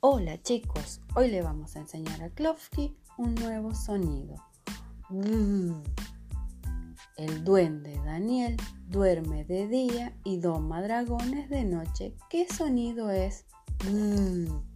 Hola chicos, hoy le vamos a enseñar a Klofki un nuevo sonido. Mm. El duende Daniel duerme de día y doma dragones de noche. ¿Qué sonido es? Mm.